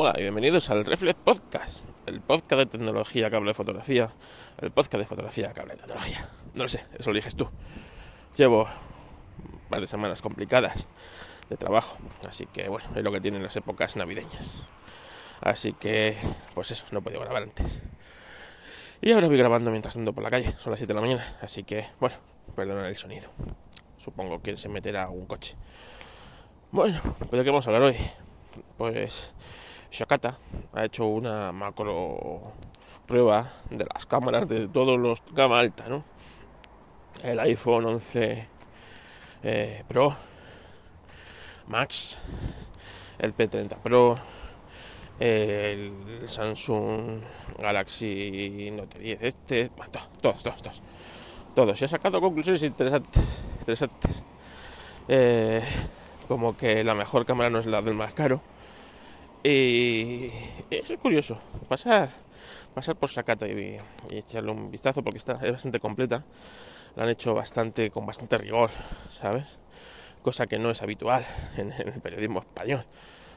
Hola y bienvenidos al Reflex Podcast, el podcast de tecnología, cable de fotografía, el podcast de fotografía, cable de tecnología. No lo sé, eso lo eliges tú. Llevo varias semanas complicadas de trabajo, así que bueno, es lo que tienen las épocas navideñas. Así que, pues eso, no he podido grabar antes. Y ahora voy grabando mientras ando por la calle, son las 7 de la mañana, así que, bueno, perdonad el sonido. Supongo que se meterá un coche. Bueno, pues de qué vamos a hablar hoy. Pues Shakata ha hecho una macro prueba de las cámaras de todos los gama alta, ¿no? El iPhone 11 eh, Pro, Max, el P30 Pro, el Samsung Galaxy Note 10, este, todos, todos, todos, todos. Y ha sacado conclusiones interesantes, interesantes. Eh, como que la mejor cámara no es la del más caro. Y es curioso, pasar, pasar por Sakata y, echarle un vistazo porque está es bastante completa. La han hecho bastante con bastante rigor, ¿sabes? Cosa que no es habitual en, el periodismo español,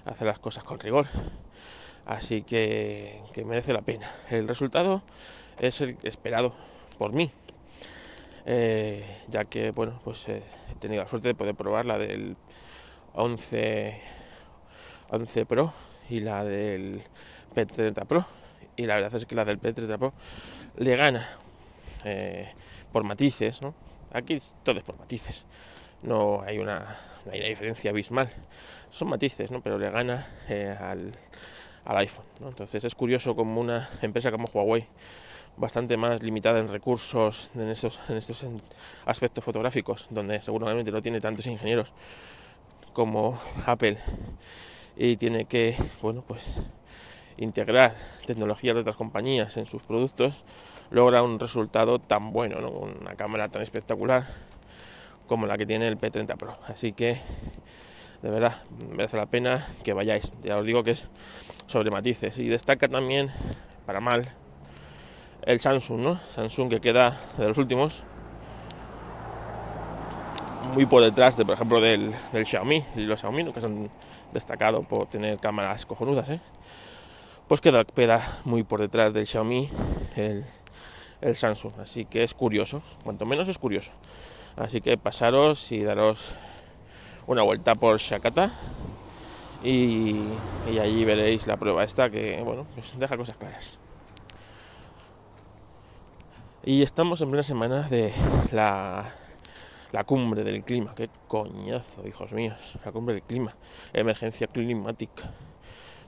hacer las cosas con rigor. Así que, que merece la pena. El resultado es el esperado por mí, eh, ya que bueno, pues eh, he tenido la suerte de poder probar la del 11, 11 Pro y la del P30 Pro. Y la verdad es que la del P30 Pro le gana eh, por matices, ¿no? Aquí todo es por matices. No hay una, diferencia abismal. Son matices, ¿no? Pero le gana eh, al, al, iPhone. Entonces es curioso como una empresa como Huawei, bastante más limitada en recursos en estos, en estos aspectos fotográficos, donde seguramente no tiene tantos ingenieros, como Apple y tiene que, bueno, pues integrar tecnologías de otras compañías en sus productos, logra un resultado tan bueno, ¿no? una cámara tan espectacular como la que tiene el P30 Pro. Así que, de verdad, merece la pena que vayáis. Ya os digo que es sobre matices. Y destaca también, para mal, el Samsung, ¿no? Samsung que queda de los últimos, muy por detrás de, por ejemplo, del, Xiaomi y los Xiaomi, que se han destacado por tener cámaras cojonudas, ¿eh? pues queda, queda muy por detrás del Xiaomi el, el, Samsung. Así que es curioso, cuanto menos es curioso. Así que pasaros y daros una vuelta por Shakata y, y allí veréis la prueba esta que, bueno, pues deja cosas claras. Y estamos en plena semana de la la cumbre del clima, qué coñazo, hijos míos, la cumbre del clima, emergencia climática.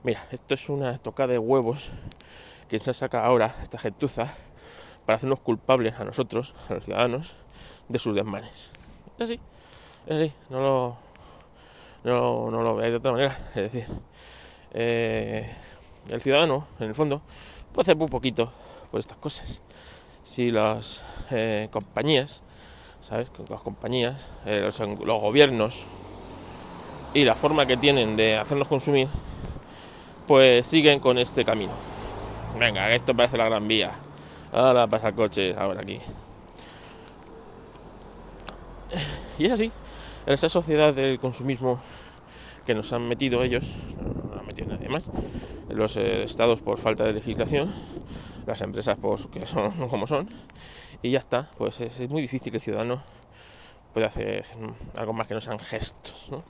Mira, esto es una toca de huevos que se saca ahora esta gentuza para hacernos culpables a nosotros, a los ciudadanos, de sus desmanes. Es así, es así, no lo, no, no lo veáis de otra manera. Es decir, eh, el ciudadano, en el fondo, puede hacer muy poquito por estas cosas. Si las eh, compañías ¿sabes? Con las compañías, eh, los, gobiernos y la forma que tienen de hacernos consumir, pues siguen con este camino. Venga, esto parece la gran vía. Ahora pasa el coche, ahora aquí. Y es así, en esa sociedad del consumismo que nos han metido ellos, no han metido nadie más, los eh, estados por falta de legislación, las empresas pues que son como son, y ya está, pues es, muy difícil que el ciudadano pueda hacer algo más que no sean gestos, ¿no?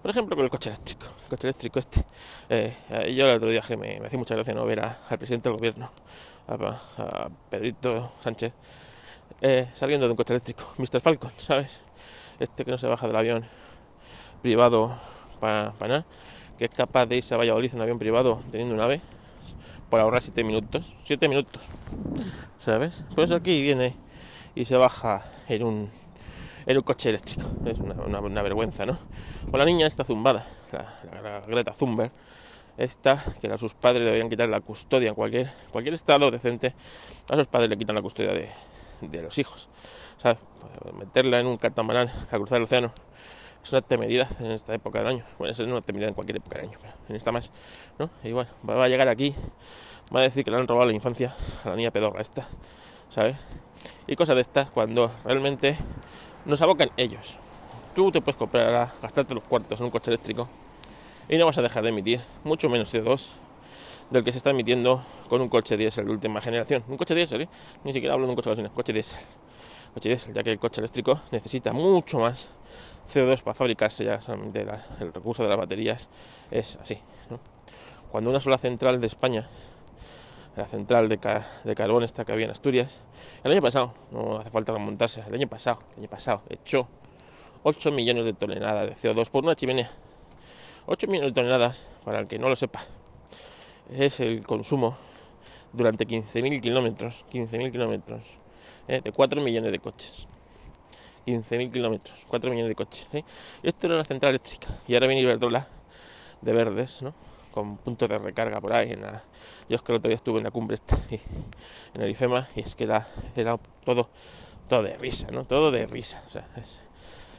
Por ejemplo, con el coche eléctrico. El coche eléctrico este. Eh, yo el otro día me, me hacía mucha gracia no ver al presidente del gobierno, a, Pedrito Sánchez, eh, saliendo de un coche eléctrico. Mr. Falcon, ¿sabes? Este que no se baja del avión privado para nada, que es capaz de irse a Valladolid en un avión privado teniendo un ave por ahorrar 7 minutos. 7 minutos. ¿Sabes? Pues aquí viene y se baja en un, en un coche eléctrico. Es una, una, vergüenza, ¿no? O la niña está zumbada, la, Greta Thunberg, esta, que a sus padres le deberían quitar la custodia en cualquier, cualquier estado decente, a sus padres le quitan la custodia de, de los hijos. ¿Sabes? Pues meterla en un catamarán a cruzar el océano es una temeridad en esta época del año. Bueno, es una temeridad en cualquier época del año, pero en esta más, ¿no? Y bueno, va a llegar aquí, va a decir que le han robado la infancia a la niña pedorra esta, ¿sabes? Y cosas de estas cuando realmente nos abocan ellos. Tú te puedes comprar, gastarte los cuartos en un coche eléctrico y no vas a dejar de emitir mucho menos CO2 del que se está emitiendo con un coche diésel de última generación. Un coche diésel, ¿eh? ni siquiera hablo de un coche gasolina, coche diésel. Ya que el coche eléctrico necesita mucho más CO2 para fabricarse, ya solamente el recurso de las baterías es así. Cuando una sola central de España, la central de, de, carbón esta que había en Asturias, el año pasado, no hace falta remontarse, el año pasado, el año pasado, echó 8 millones de toneladas de CO2 por una chimenea. 8 millones de toneladas, para el que no lo sepa, es el consumo durante 15.000 kilómetros, 15.000 kilómetros, ¿eh? de 4 millones de coches. 15.000 kilómetros, 4 millones de coches. ¿eh? Y esto era la central eléctrica. Y ahora viene Iberdrola de verdes, ¿no? Con puntos de recarga por ahí. Yo es que el otro día estuve en la cumbre este, en el IFEMA y es que era, era todo, todo de risa, ¿no? Todo de risa.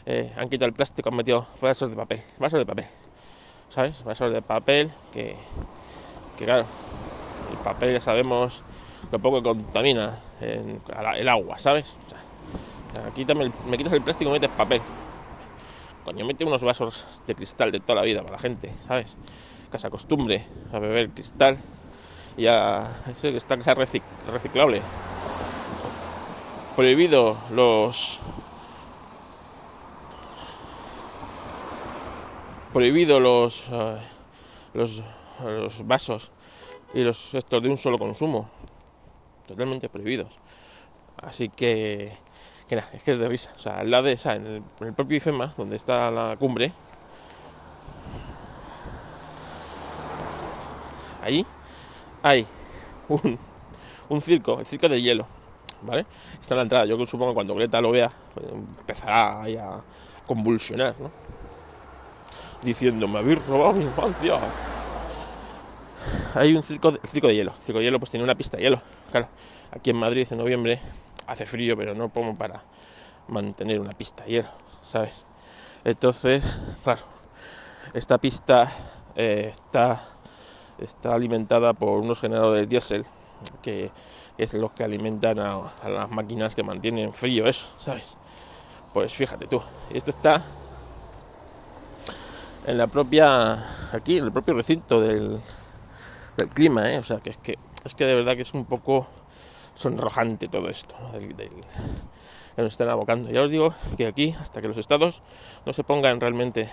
Eh, han quitado el plástico, han metido vasos de papel, vasos de papel, ¿sabes? Vasos de papel que que claro, el papel ya sabemos lo poco que contamina el agua, ¿sabes? aquí también me quitas el plástico y metes papel. Coño, mete unos vasos de cristal de toda la vida para la gente, ¿sabes? Que se acostumbre a beber cristal y a ese cristal que sea reciclable. Prohibido los prohibido los eh, los los vasos y los estos de un solo consumo, totalmente prohibidos. Así que, nada, es que es de risa. O sea, al lado de en el, propio IFEMA, donde está la cumbre, ahí hay un, circo, el circo de hielo, ¿vale? Está en la entrada. Yo supongo que cuando Greta lo vea, pues, empezará a convulsionar, ¿no? Diciendo, me habéis robado mi infancia hay un circo, de hielo. El circo de hielo pues tiene una pista de hielo. Claro, aquí en Madrid en noviembre hace frío, pero no como para mantener una pista de hielo, ¿sabes? Entonces, claro, esta pista eh, está, está alimentada por unos generadores diésel que es los que alimentan a, a, las máquinas que mantienen frío eso, ¿sabes? Pues fíjate tú, esto está en la propia, aquí, en el propio recinto del, del clima, ¿eh? O sea, que es que es que de verdad que es un poco sonrojante todo esto, ¿no? del, del, que nos están abocando. Ya os digo que aquí, hasta que los estados no se pongan realmente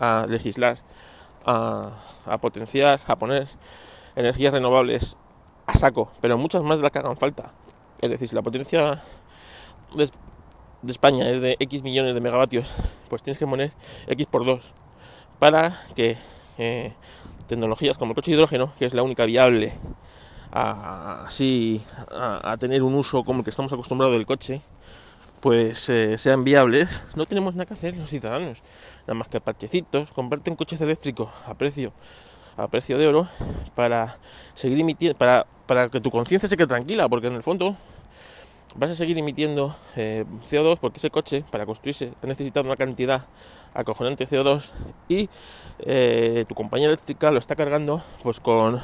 a legislar, a, a potenciar, a poner energías renovables a saco, pero muchas más de las que hagan falta. Es decir, si la potencia de, de España es de X millones de megavatios, pues tienes que poner X por 2 para que eh, tecnologías como el coche de hidrógeno, que es la única viable a, así a, tener un uso como el que estamos acostumbrados del coche, pues eh, sean viables, no tenemos nada que hacer los ciudadanos, nada más que parchecitos, comprarte un coche eléctrico a precio a precio de oro para seguir emitiendo, para, para que tu conciencia se quede tranquila, porque en el fondo vas a seguir emitiendo eh, CO2 porque ese coche para construirse ha necesitado una cantidad acojonante de CO2 y eh, tu compañía eléctrica lo está cargando pues con,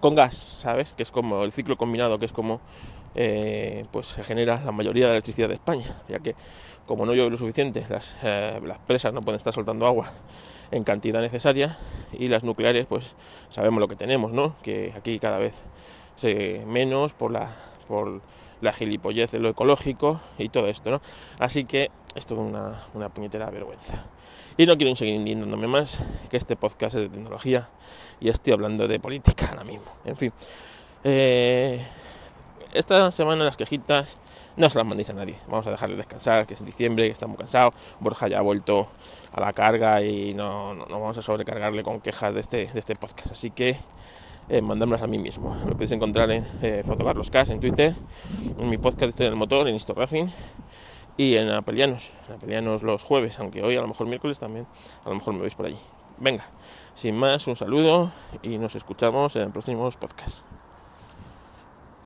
con gas, ¿sabes? Que es como el ciclo combinado, que es como eh, pues se genera la mayoría de la electricidad de España, ya que como no llueve lo suficiente, las, las presas no pueden estar soltando agua en cantidad necesaria y las nucleares pues sabemos lo que tenemos, ¿no? Que aquí cada vez se menos por la por la gilipollez de lo ecológico y todo esto, ¿no? Así que es toda una, una puñetera vergüenza. Y no quiero seguir indignándome más, que este podcast es de tecnología y estoy hablando de política ahora mismo. En fin, eh, esta semana las quejitas no se las mandéis a nadie. Vamos a dejarle descansar, que es diciembre, que está muy cansado. Borja ya ha vuelto a la carga y no, no, no vamos a sobrecargarle con quejas de este, de este podcast. Así que eh, mandármelas a mí mismo. Me podéis encontrar en eh, Fotocarlos Cas en Twitter, en mi podcast Estoy en el Motor, en Histo Racing y en Apelianos. En Apelianos los jueves, aunque hoy a lo mejor miércoles también, a lo mejor me veis por allí. Venga, sin más, un saludo y nos escuchamos en próximos podcasts.